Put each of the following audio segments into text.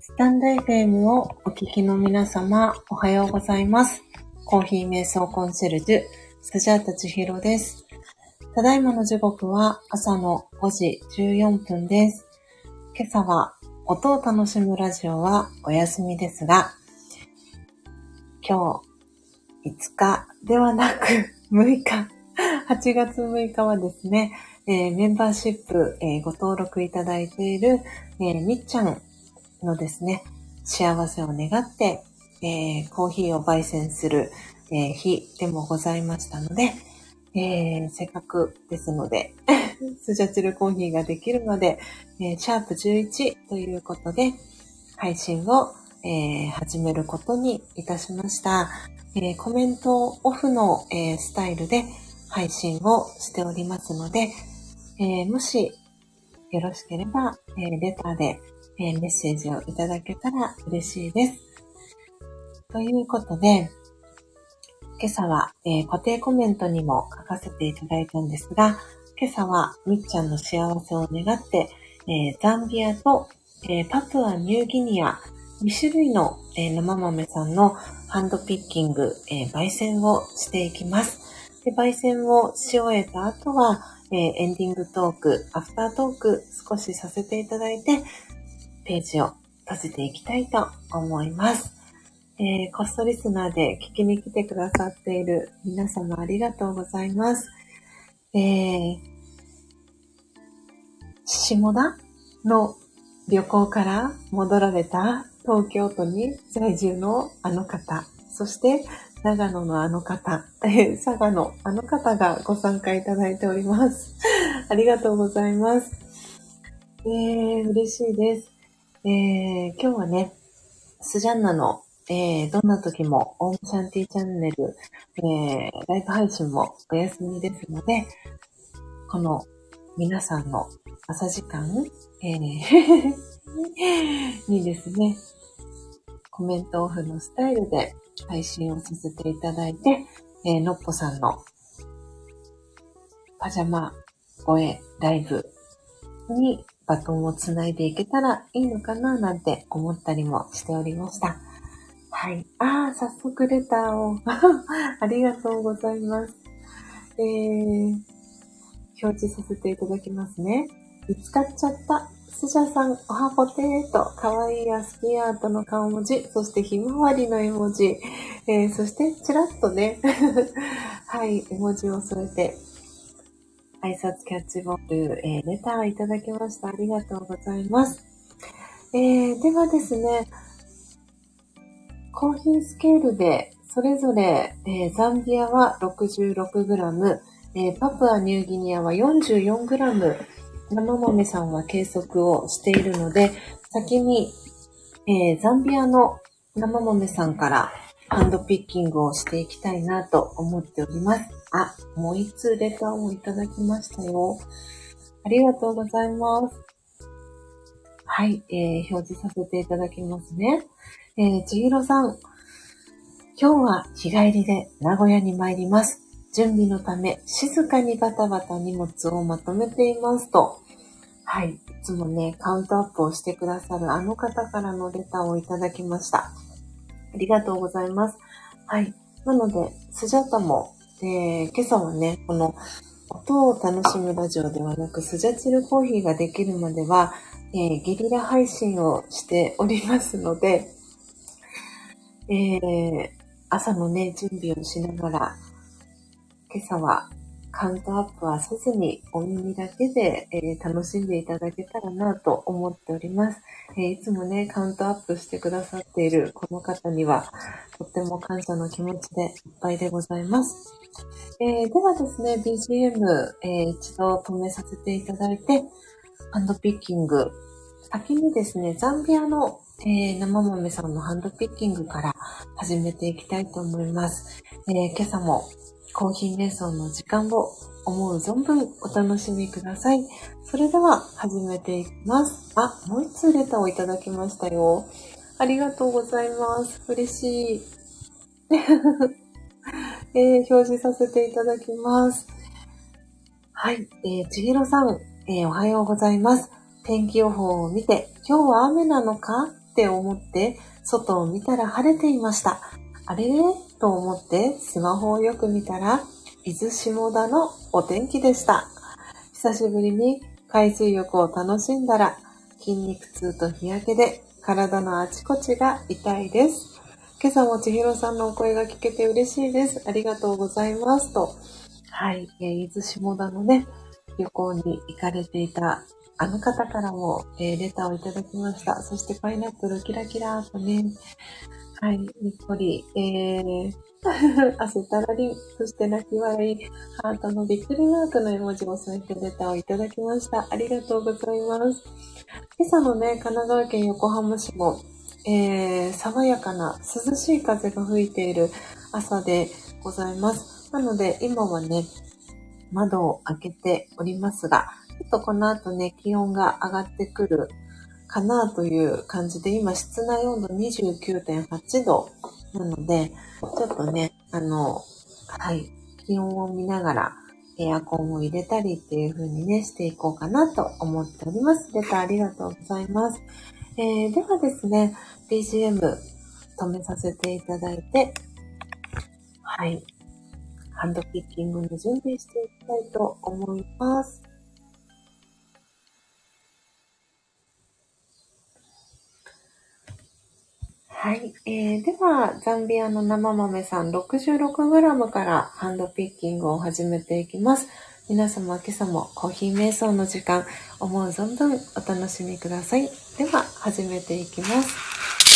スタンド FM をお聞きの皆様、おはようございます。コーヒー瞑想コンシェルジュ、スジャータ千尋です。ただいまの時刻は朝の5時14分です。今朝は音を楽しむラジオはお休みですが、今日5日ではなく6日8月6日はですね、えーメンバーシップ、えーご登録いただいている、えーみっちゃんのですね、幸せを願って、えコーヒーを焙煎する、え日でもございましたので、えせっかくですので、スジャチルコーヒーができるので、えシャープ11ということで、配信を、え始めることにいたしました。えコメントオフの、えスタイルで配信をしておりますので、えーもしよろしければ、えーレターで、えーメッセージをいただけたら嬉しいです。ということで、今朝は、え固定コメントにも書かせていただいたんですが、今朝はみっちゃんの幸せを願って、えザンビアと、えパプアニューギニア、2種類の、え生豆さんのハンドピッキング、え焙煎をしていきます。で、焙煎をし終えた後は、えーエンディングトーク、アフタートーク少しさせていただいて、ページを閉じていきたいと思います。えー、コストリスナーで聞きに来てくださっている皆様ありがとうございます。えー、下田の旅行から戻られた東京都に在住のあの方、そして長野のあの方、え 佐賀のあの方がご参加いただいております。ありがとうございます。えー、嬉しいです。えー、今日はね、スジャンナの、えー、どんな時もオームシャンティチャンネル、えー、ライブ配信もお休みですので、この皆さんの朝時間、えー にですね、コメントオフのスタイルで配信をさせていただいて、えーのっぽさんのパジャマ声ライブにバトンをつないでいけたらいいのかななんて思ったりもしておりました。はい。ああ、早速レターを。ありがとうございます。えー、表示させていただきますね。見つかっちゃった。スジャさん、おはぽてーと、かわいいアスキアートの顔文字、そしてひまわりの絵文字、えー、そしてちらっとね、はい、絵文字を添えて、挨拶キャッチボール、えーレターいただきました。ありがとうございます。えー、ではですね、コーヒースケールで、それぞれ、えーザンビアは 66g、えーパプアニューギニアは 44g、生豆さんは計測をしているので、先に、えーザンビアの生豆さんからハンドピッキングをしていきたいなと思っております。あ、もう一通レターをいただきましたよ。ありがとうございます。はい、えー表示させていただきますね。えー、ちひろさん。今日は日帰りで名古屋に参ります。準備のため静かにバタバタ荷物をまとめていますと。はい。いつもね、カウントアップをしてくださるあの方からのレターをいただきました。ありがとうございます。はい。なので、スジャタも、えー今朝はね、この音を楽しむラジオではなく、スジャチルコーヒーができるまでは、えーゲリラ配信をしておりますので、えー朝のね、準備をしながら、今朝はカウントアップはせずにお耳だけで、えー楽しんでいただけたらなと思っております、えーいつもね、カウントアップしてくださっているこの方には、とっても感謝の気持ちでいっぱいでございます。えーではですね、BGM、えー一度止めさせていただいて、ハンドピッキング。先にですね、ザンビアの、えー生豆さんのハンドピッキングから始めていきたいと思います。えー今朝もコーヒー瞑想の時間を思う存分お楽しみください。それでは始めていきます。あ、もう一通レターをいただきましたよ。ありがとうございます。嬉しい。えー表示させていただきます。はい。えー、ちひろさん、えーおはようございます。天気予報を見て、今日は雨なのか？って思って、外を見たら晴れていました。あれ？と思ってスマホをよく見たら、伊豆下田のお天気でした。久しぶりに海水浴を楽しんだら、筋肉痛と日焼けで体のあちこちが痛いです。今朝も千尋さんのお声が聞けて嬉しいです。ありがとうございます。と。はい。伊豆下田のね、旅行に行かれていたあの方からも、えー、レターをいただきました。そしてパイナップルキラキラとね、はい、にっこり、えー、汗たらり、そして泣き笑い、ハートのびっくりマークの絵文字を添えてレターをいただきました。ありがとうございます。今朝のね、神奈川県横浜市も、えー、爽やかな涼しい風が吹いている朝でございます。なので、今はね、窓を開けておりますが、ちょっとこの後ね、気温が上がってくるかなという感じで、今室内温度29.8度なので、ちょっとね、あの、はい、気温を見ながらエアコンを入れたりっていう風にね、していこうかなと思っております。レターありがとうございます。えー、ではですね、BGM 止めさせていただいて、はい、ハンドピッキングの準備していきたいと思います。はい。えー、では、ザンビアの生豆さん 66g からハンドピッキングを始めていきます。皆様今朝もコーヒー瞑想の時間、思う存分お楽しみください。では、始めていきます。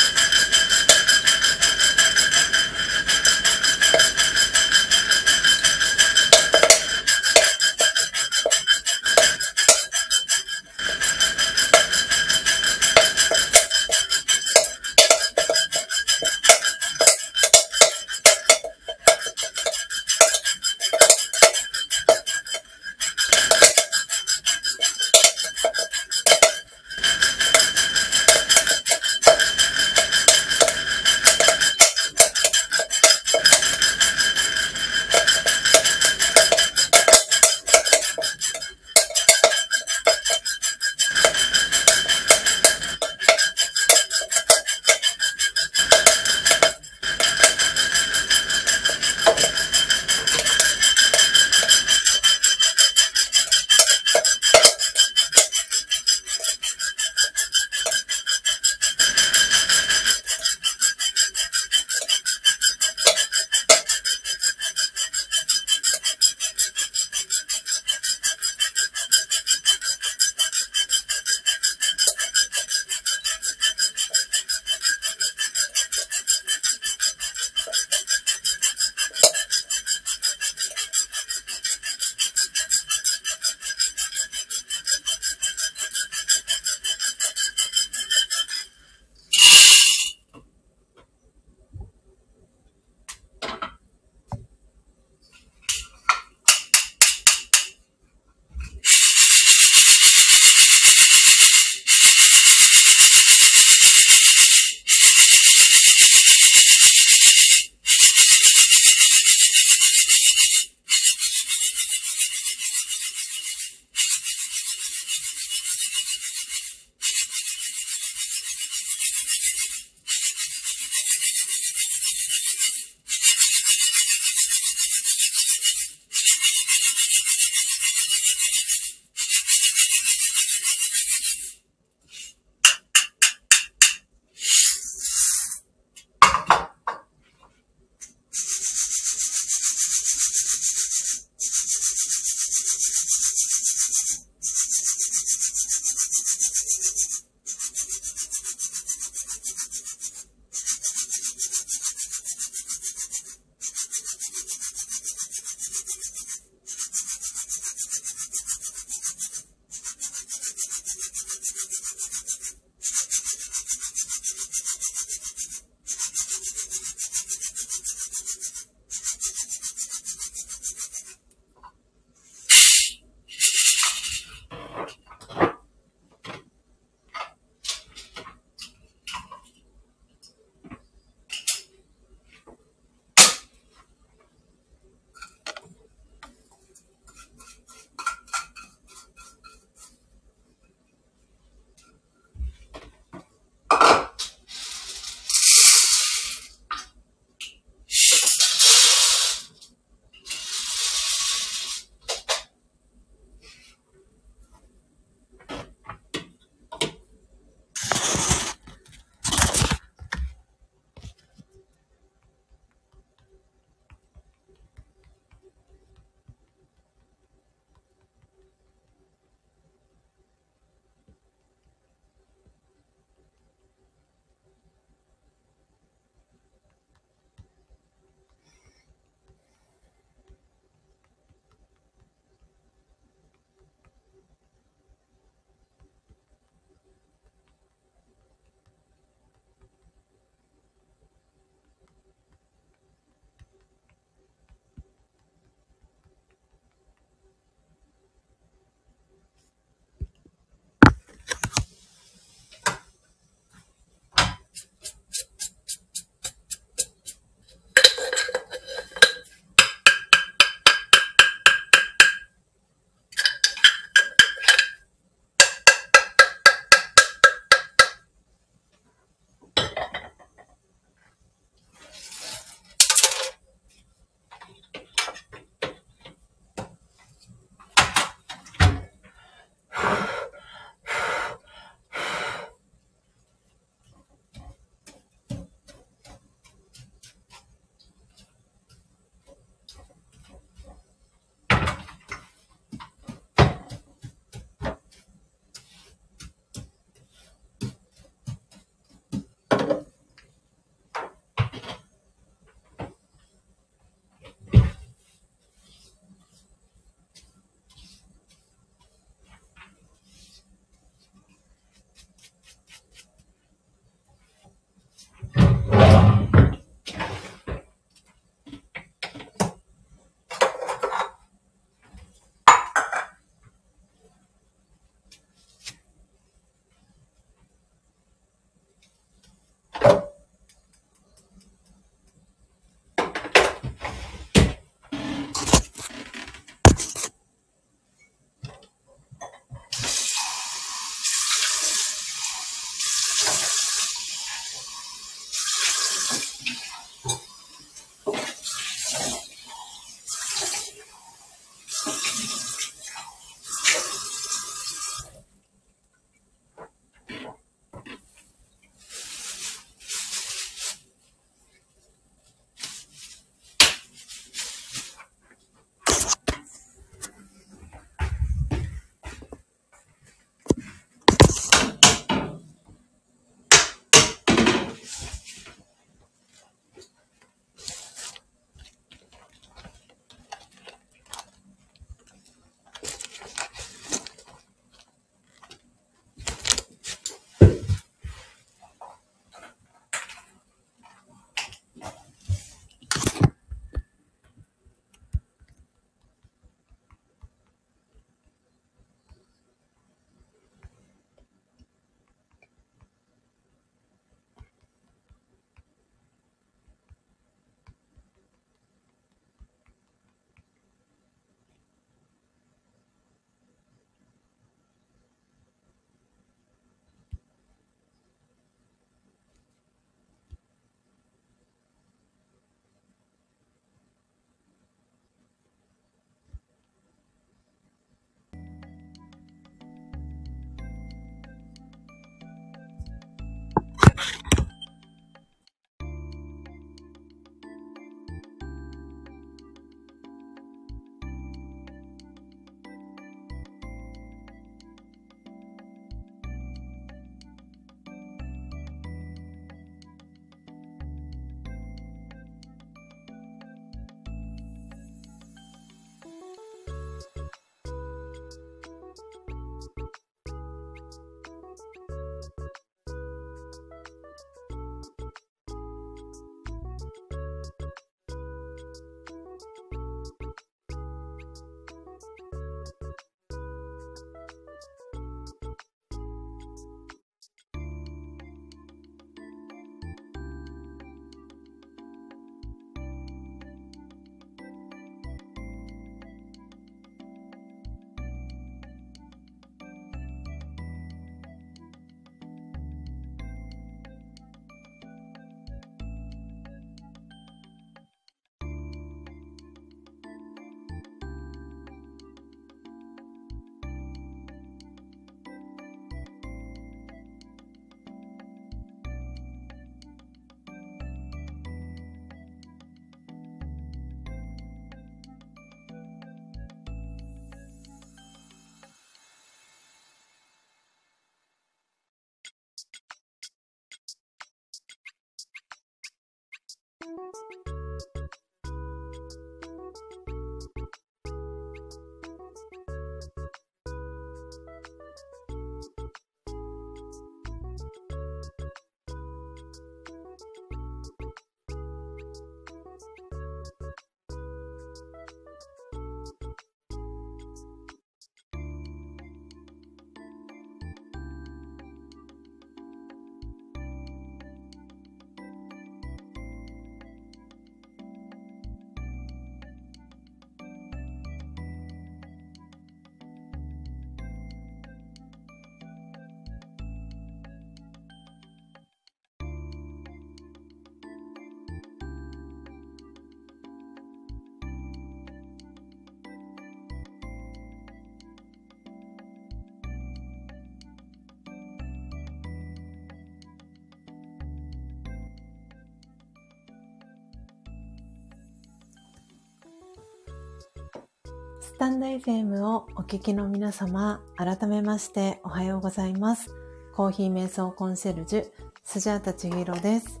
タンド FM をお聞きの皆様、改めましておはようございます。コーヒー瞑想コンシェルジュ、スジャータチヒロです。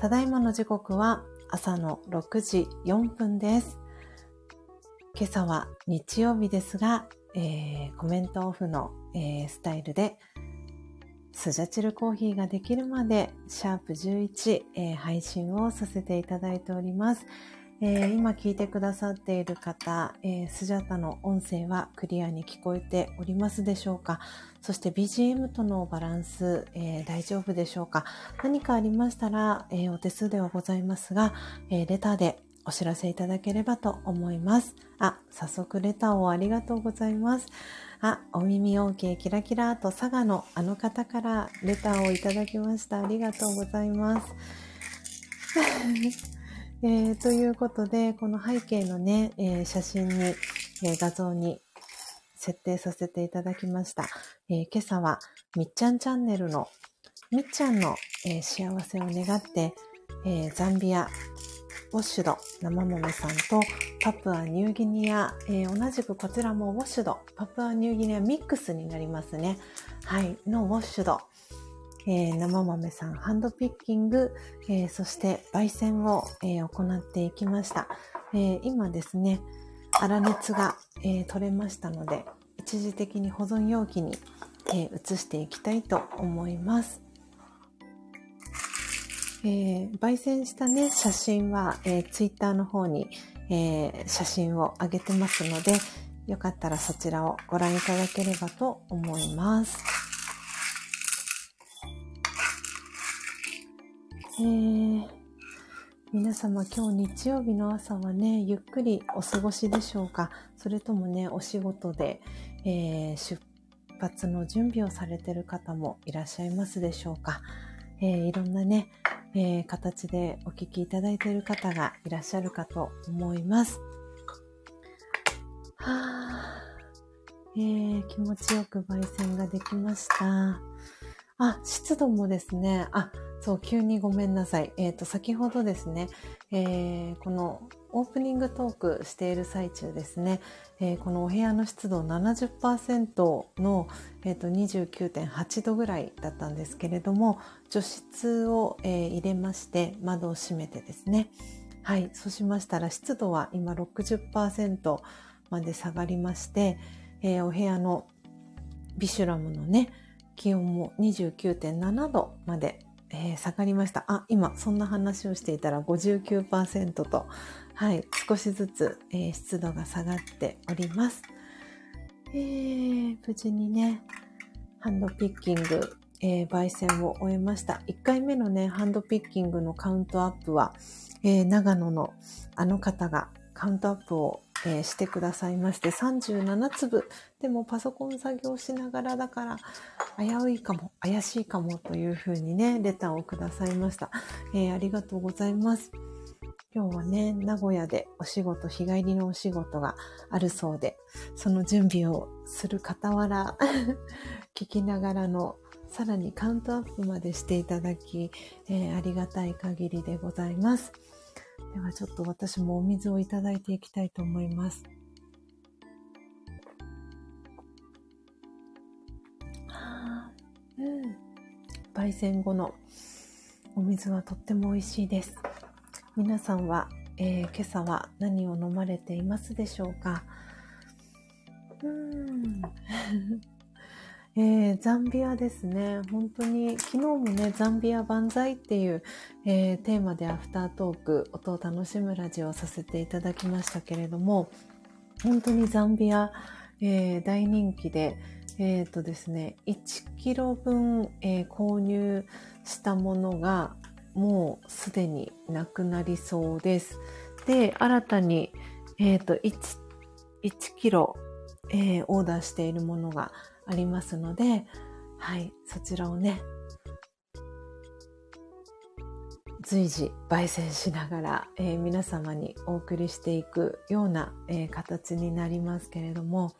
ただいまの時刻は朝の6時4分です。今朝は日曜日ですが、えー、コメントオフの、えー、スタイルで、スジャチルコーヒーができるまで、シャープ11、えー、配信をさせていただいております。えー、今聞いてくださっている方、えー、スジャタの音声はクリアに聞こえておりますでしょうか？そして BGM とのバランス、えー、大丈夫でしょうか？何かありましたら、えお手数ではございますが、えレターでお知らせいただければと思います。あ、早速レターをありがとうございます。あ、お耳 OK キラキラと佐賀のあの方からレターをいただきました。ありがとうございます。えー、ということで、この背景のね、えー、写真に、えー、画像に設定させていただきました。え今朝はみっちゃんチャンネルのみっちゃんの、え幸せを願って、えザンビア、ウォッシュド、生豆さんとパプアニューギニア、え同じくこちらもウォッシュド、パプアニューギニアミックスになりますね。はい、のウォッシュド。えー、生豆さんハンドピッキング、えー、そして焙煎を、えー、行っていきました。え今ですね、粗熱が、え取れましたので、一時的に保存容器に、え移していきたいと思います。え焙煎したね、写真は、えツイッターの方に、え写真を上げてますので、よかったらそちらをご覧いただければと思います。えー、皆様今日日曜日の朝はね、ゆっくりお過ごしでしょうか？それともね、お仕事で、えー、出発の準備をされてる方もいらっしゃいますでしょうか、えー、いろんなね、えー、形でお聞きいただいている方がいらっしゃるかと思います。はぁ、えー、気持ちよく焙煎ができました。あ、湿度もですね、あ、そう、急にごめんなさい。えっ、ー、と、先ほどですね、えー、このオープニングトークしている最中ですね、えー、このお部屋の湿度70%の、えーと、29.8度ぐらいだったんですけれども、除湿を、え、入れまして窓を閉めてですね、はい、そうしましたら湿度は今60%まで下がりまして、え、お部屋のビシュラムのね、気温も29.7度までえー、下がりました。あ、今、そんな話をしていたら59%と、はい、少しずつ、えー、湿度が下がっております。えー、無事にね、ハンドピッキング、えー、焙煎を終えました。1回目のね、ハンドピッキングのカウントアップは、えー、長野のあの方がカウントアップをえー、してくださいまして、37粒。でもパソコン作業しながらだから、危ういかも、怪しいかもというふうにね、レターをくださいました。えー、ありがとうございます。今日はね、名古屋でお仕事、日帰りのお仕事があるそうで、その準備をする傍ら、聞きながらのさらにカウントアップまでしていただき、えー、ありがたい限りでございます。ではちょっと私もお水をいただいていきたいと思います。うん。焙煎後のお水はとっても美味しいです。皆さんは、えー、今朝は何を飲まれていますでしょうか？うん。えー、ザンビアですね。本当に、昨日もね、ザンビア万歳っていう、えー、テーマでアフタートーク、音を楽しむラジオをさせていただきましたけれども、本当にザンビア、えー、大人気で、えっ、とですね、1キロ分、え購入したものが、もうすでになくなりそうです。で、新たに、えっ、と、1、1キロ、えオーダーしているものがありますので、はい、そちらをね、随時焙煎しながら、えー、皆様にお送りしていくような、えー、形になりますけれども、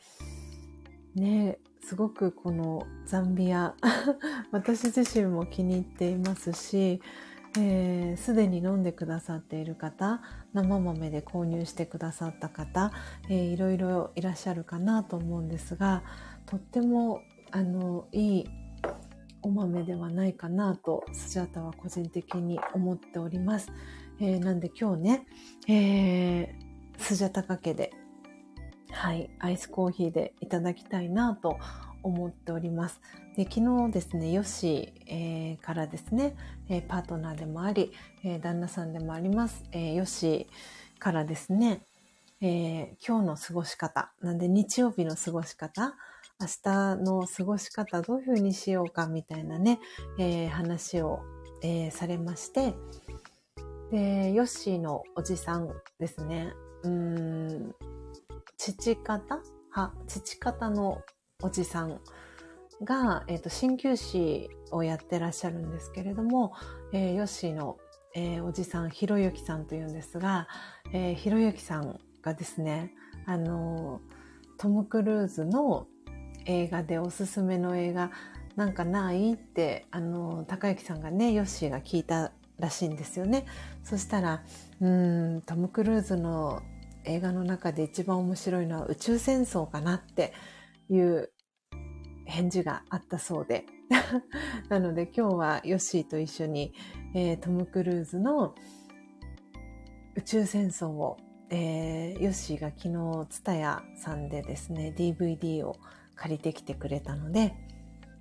ね、すごくこのザンビア、私自身も気に入っていますし、えー、に飲んでくださっている方、生豆で購入してくださった方、えー、いろいろいらっしゃるかなと思うんですが、とっても、あの、いいお豆ではないかなと、スジャータは個人的に思っております。えー、なんで今日ね、えー、スジャタかけで、はい、アイスコーヒーでいただきたいなと思っております。で昨日ですね、ヨッシ、えー、からですね、えー、パートナーでもあり、えー、旦那さんでもあります、えヨッシからですね、え今日の過ごし方、なんで日曜日の過ごし方、明日の過ごし方どういう風にしようかみたいなね、え話を、えされまして、で、ヨッシーのおじさんですね。うん、父方？は、父方のおじさんが、えっ、ー、と、鍼灸師をやってらっしゃるんですけれども、えー、ヨッシーの、えー、おじさん、ひろゆきさんというんですが、えー、ひろゆきさんがですね、あの、トム・クルーズの映画でおすすめの映画なんかないって、あの、高之さんがね、ヨッシーが聞いたらしいんですよね。そしたら、うん、トム・クルーズの映画の中で一番面白いのは宇宙戦争かなっていう返事があったそうで。なので今日はヨッシーと一緒に、えー、トム・クルーズの宇宙戦争を、えー、ヨッシーが昨日、ツタヤさんでですね、DVD を借りてきてくれたので、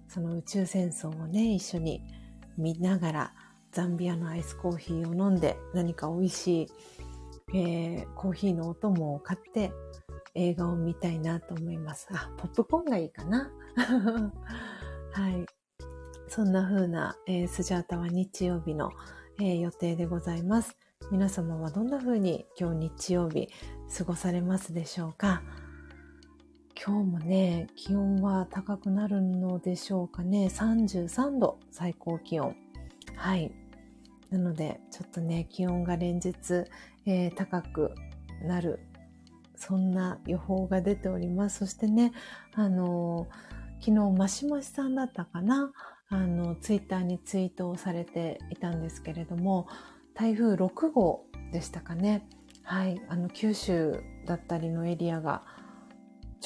その宇宙戦争をね、一緒に見ながら、ザンビアのアイスコーヒーを飲んで何か美味しい、えー、コーヒーのお供を買って映画を見たいなと思います。あ、ポップコーンがいいかな？はい。そんな風な、えー、スジャータは日曜日の、えー、予定でございます。皆様はどんな風に今日日曜日過ごされますでしょうか？今日もね、気温は高くなるのでしょうかね。33度、最高気温。はい。なので、ちょっとね、気温が連日、えー、高くなる、そんな予報が出ております。そしてね、あのー、昨日、マシマシさんだったかな？あの、ツイッターにツイートをされていたんですけれども、台風6号でしたかね。はい。あの、九州だったりのエリアが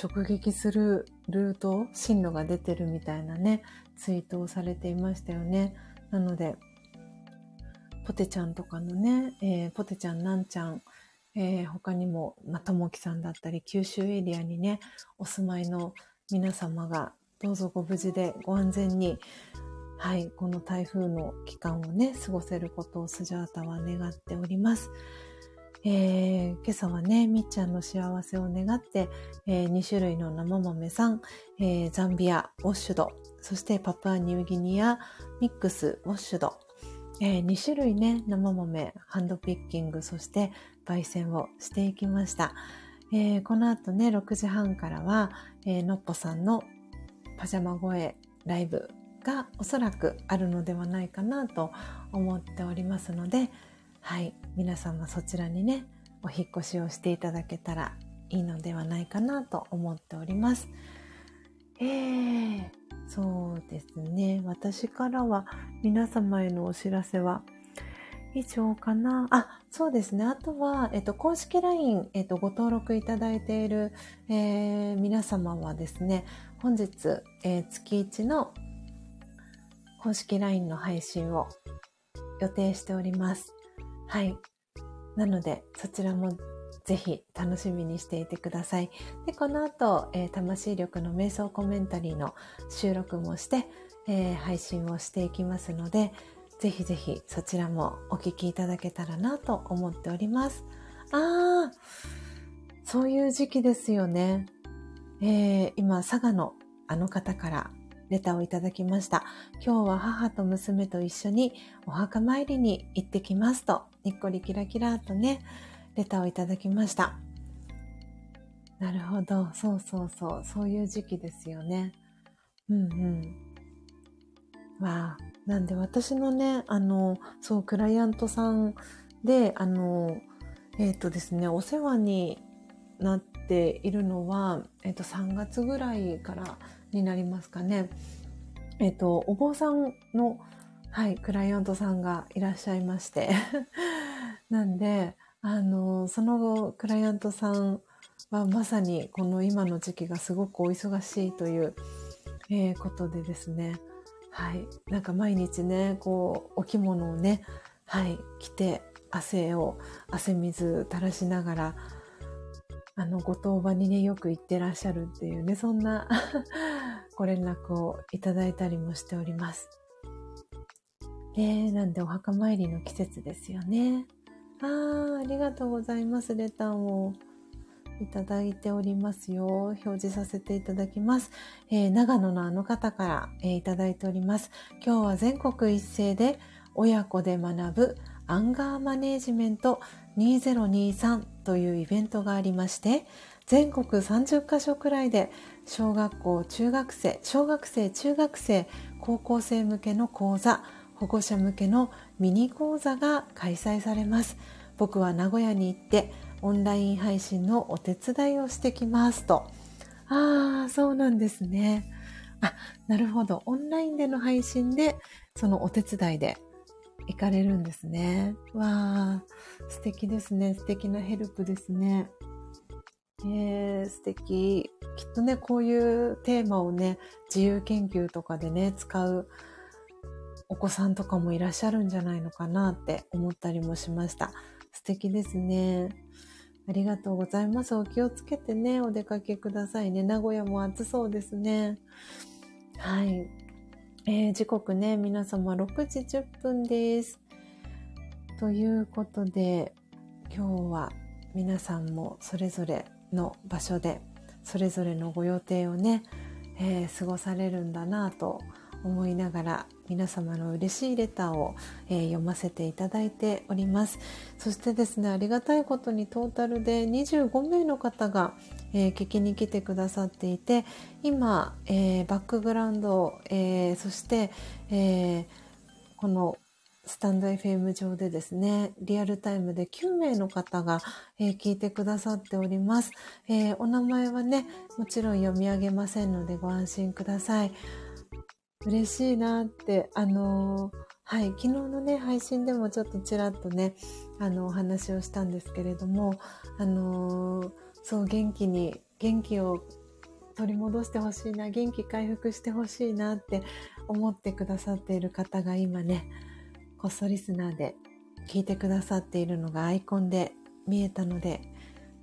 直撃するルート、進路が出てるみたいなね、ツイートをされていましたよね。なので、ポテちゃんとかのね、えー、ポテちゃん、なんちゃん、えー、他にも、まともきさんだったり、九州エリアにね、お住まいの皆様が、どうぞご無事でご安全に、はい、この台風の期間をね、過ごせることをスジャータは願っております。えー、今朝はね、みっちゃんの幸せを願って、えー、2種類の生豆さん、えー、ザンビア、ウォッシュド、そしてパプアニューギニア、ミックス、ウォッシュド、えー、2種類ね、生豆、ハンドピッキング、そして焙煎をしていきました。えー、この後ね、6時半からは、えー、のっぽさんのパジャマ声ライブがおそらくあるのではないかなと思っておりますので、はい、皆様そちらにね、お引越しをしていただけたらいいのではないかなと思っております。えー、そうですね。私からは皆様へのお知らせは以上かな。あ、そうですね。あとは、えっと、公式 LINE、えっと、ご登録いただいている、えー、皆様はですね、本日、えー、月1の公式 LINE の配信を予定しております。はい。なので、そちらもぜひ楽しみにしていてください。で、この後、えー、魂力の瞑想コメンタリーの収録もして、えー、配信をしていきますので、ぜひぜひそちらもお聞きいただけたらなと思っております。あー、そういう時期ですよね。えー、今、佐賀のあの方からレターをいただきました。今日は母と娘と一緒にお墓参りに行ってきますと、にっこりキラキラとね、レターをいただきました。なるほど。そうそうそう。そういう時期ですよね。うんうん。わあ。なんで私のね、あの、そう、クライアントさんで、あの、えっ、ー、とですね、お世話になっているのは、えっ、ー、と、3月ぐらいからになりますかね。えっ、と、お坊さんの、はい、クライアントさんがいらっしゃいまして。なんで、あの、その後、クライアントさんはまさにこの今の時期がすごくお忙しいという、えー、ことでですね。はい。なんか毎日ね、こう、お着物をね、はい、着て、汗を、汗水垂らしながら、あの、ご当場にね、よく行ってらっしゃるっていうね、そんな ご連絡をいただいたりもしております。えー、なんでお墓参りの季節ですよね。あー、ありがとうございます。レターをいただいておりますよ。表示させていただきます。えー、長野のあの方から、えー、いただいております。今日は全国一斉で親子で学ぶアンガーマネージメント2023というイベントがありまして、全国30カ所くらいで小学校、中学生、小学生、中学生、高校生向けの講座、保護者向けのミニ講座が開催されます。僕は名古屋に行ってオンライン配信のお手伝いをしてきますと。ああ、そうなんですね。あ、なるほど。オンラインでの配信で、そのお手伝いで行かれるんですね。わあ、素敵ですね。素敵なヘルプですね。えー、素敵。きっとね、こういうテーマをね、自由研究とかでね、使うお子さんとかもいらっしゃるんじゃないのかなって思ったりもしました。素敵ですね。ありがとうございます。お気をつけてね、お出かけくださいね。名古屋も暑そうですね。はい。えー、時刻ね、皆様6時10分です。ということで、今日は皆さんもそれぞれの場所で、それぞれのご予定をね、えー、過ごされるんだなと思いながら皆様の嬉しいレターを、えー、読ませていただいております。そしてですね、ありがたいことにトータルで25名の方が、えー、聞きに来てくださっていて、今、えー、バックグラウンド、えそして、えこのスタンド FM 上でですね、リアルタイムで9名の方が、えー、聞いてくださっております、えー、お名前はね、もちろん読み上げませんのでご安心ください。嬉しいなって、あのー、はい、昨日のね、配信でもちょっとちらっとね、あの、お話をしたんですけれども、あの、そう、元気に、元気を取り戻してほしいな、元気回復してほしいなって思ってくださっている方が今ね、こっそリスナーで聞いてくださっているのがアイコンで見えたので、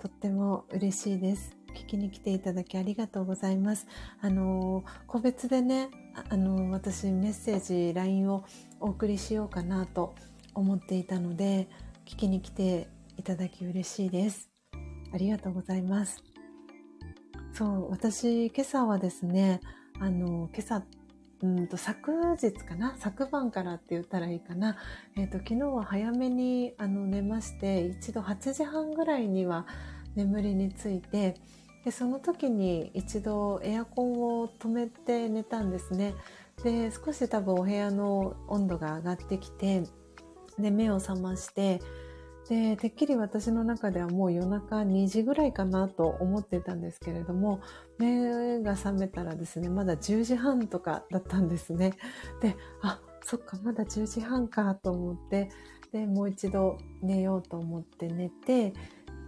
とっても嬉しいです。聞きに来ていただきありがとうございます。あの、個別でね、あの、私メッセージ、LINE をお送りしようかなと思っていたので、聞きに来ていただき嬉しいです。ありがとうございます。そう、私、今朝はですね、あの、今朝、うんと、昨日かな？昨晩からって言ったらいいかな？えっ、ー、と、昨日は早めに、あの、寝まして、一度8時半ぐらいには眠りについて、でその時に一度エアコンを止めて寝たんですねで少し多分お部屋の温度が上がってきてで目を覚ましてでてっきり私の中ではもう夜中2時ぐらいかなと思ってたんですけれども目が覚めたらですねまだ10時半とかだったんですね。であそっかまだ10時半かと思ってでもう一度寝ようと思って寝て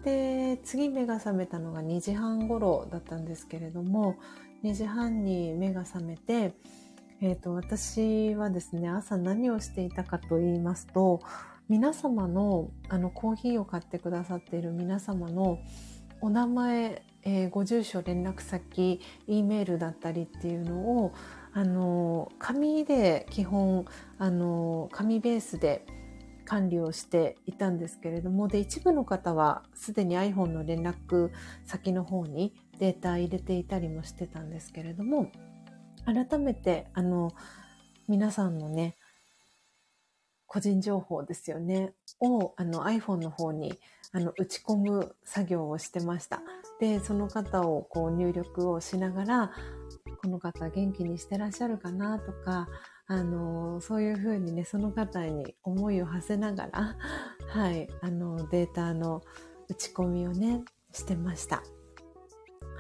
で次目が覚めたのが2時半頃だったんですけれども2時半に目が覚めて、えーと、私はですね朝何をしていたかと言いますと皆様のあのコーヒーを買ってくださっている皆様のお名前、えー、ご住所連絡先 E メールだったりっていうのをあの紙で基本あの紙ベースで管理をしていたんですけれども、で、一部の方はすでに iPhone の連絡先の方にデータ入れていたりもしてたんですけれども、改めて、あの、皆さんのね、個人情報ですよね、をあの iPhone の方にあの打ち込む作業をしてました。で、その方をこう入力をしながら、この方元気にしてらっしゃるかなとか、あの、そういうふうにね、その方に思いを馳せながら、はい、あの、データの打ち込みをね、してました。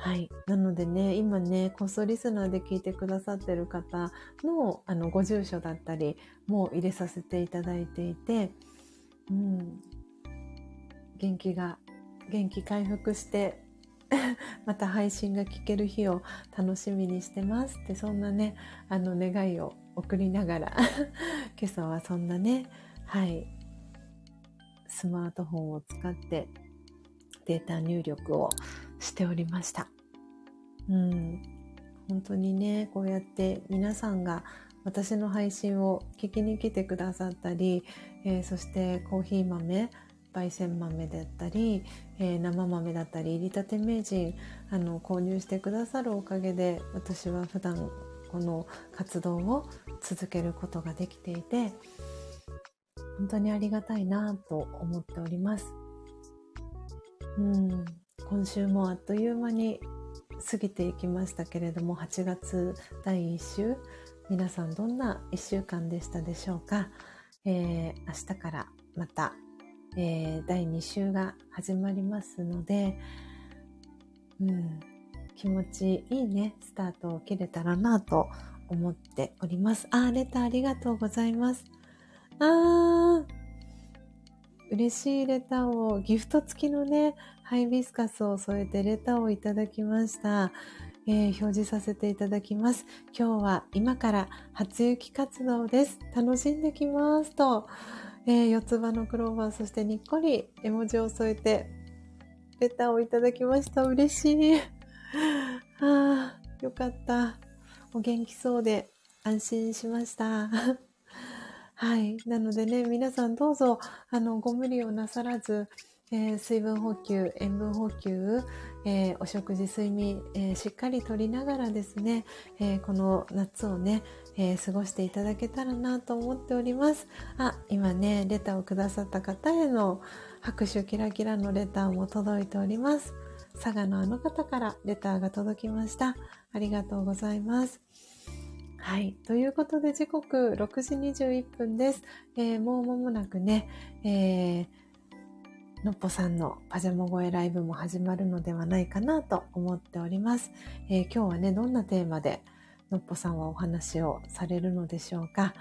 はい。なのでね、今ね、コストリスナーで聞いてくださってる方の、あの、ご住所だったりも入れさせていただいていて、うん。元気が、元気回復して また配信が聞ける日を楽しみにしてますって、そんなね、あの願いを送りながら 今朝はそんなね、はい、スマートフォンを使ってデータ入力をしておりました。うん。本当にね、こうやって皆さんが私の配信を聞きに来てくださったり、えー、そしてコーヒー豆、焙煎豆だったり、えー、生豆だったり、入りたて名人、あの、購入してくださるおかげで、私は普段この活動を続けることができていて、本当にありがたいなと思っております。うん、今週もあっという間に過ぎていきましたけれども、8月第1週、皆さんどんな1週間でしたでしょうか、えー、明日からまたえー、第2週が始まりますので、うん、気持ちいいね、スタートを切れたらなと思っております。あー、レターありがとうございます。あー、嬉しいレターを、ギフト付きのね、ハイビスカスを添えてレターをいただきました。えー、表示させていただきます。今日は今から初雪活動です。楽しんできますと。えー、四つ葉のクローバー、そしてにっこり絵文字を添えて、レターをいただきました。嬉しい。ああ、よかった。お元気そうで安心しました。はい。なのでね、皆さんどうぞ、あの、ご無理をなさらず、えー、水分補給、塩分補給、えー、お食事、睡眠、えー、しっかりとりながらですね、えこの夏をね、え過ごしていただけたらなと思っております。あ、今ね、レターをくださった方への拍手キラキラのレターも届いております。佐賀のあの方からレターが届きました。ありがとうございます。はい。ということで時刻6時21分です。えー、もう間もなくね、えーのっぽさんのパジャマ声ライブも始まるのではないかなと思っております。えー、今日はね、どんなテーマでのっぽさんはお話をされるのでしょうか。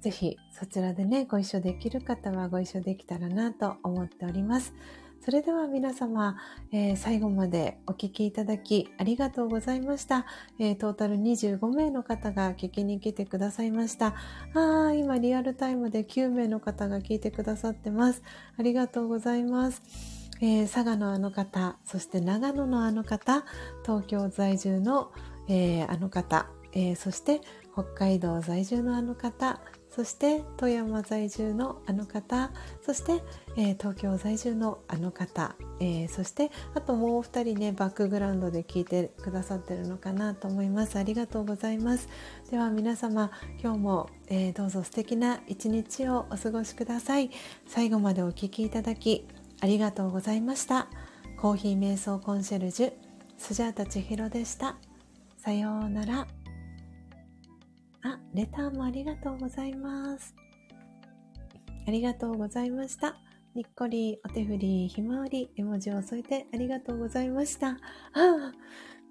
ぜひそちらでね、ご一緒できる方はご一緒できたらなと思っております。それでは皆様、えー、最後までお聞きいただきありがとうございました。えー、トータル25名の方が聞きに来てくださいました。あー、今リアルタイムで9名の方が聞いてくださってます。ありがとうございます。えー、佐賀のあの方、そして長野のあの方、東京在住の、えー、あの方、えー、そして北海道在住のあの方、そして富山在住のあの方そして、えー、東京在住のあの方、えー、そしてあともうお二人ねバックグラウンドで聞いてくださってるのかなと思います。ありがとうございます。では皆様今日も、えー、どうぞ素敵な一日をお過ごしください。最後までお聴きいただきありがとうございました。コーヒー瞑想コンシェルジュスジャータ千尋でした。さようなら。あ、レターもありがとうございます。ありがとうございました。にっこり、お手振り、ひまわり、絵文字を添えてありがとうございました。ああ、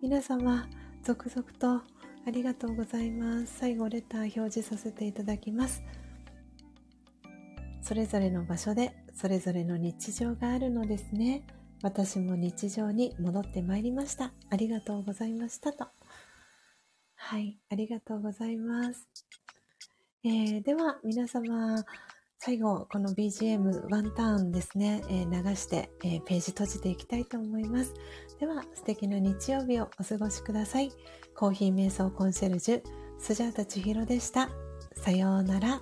皆様、続々とありがとうございます。最後、レター表示させていただきます。それぞれの場所で、それぞれの日常があるのですね。私も日常に戻ってまいりました。ありがとうございましたと。はい、ありがとうございます。えー、では、皆様、最後、この BGM ワンターンですね、えー、流して、えー、ページ閉じていきたいと思います。では、素敵な日曜日をお過ごしください。コーヒー瞑想コンシェルジュ、スジャータ千尋でした。さようなら。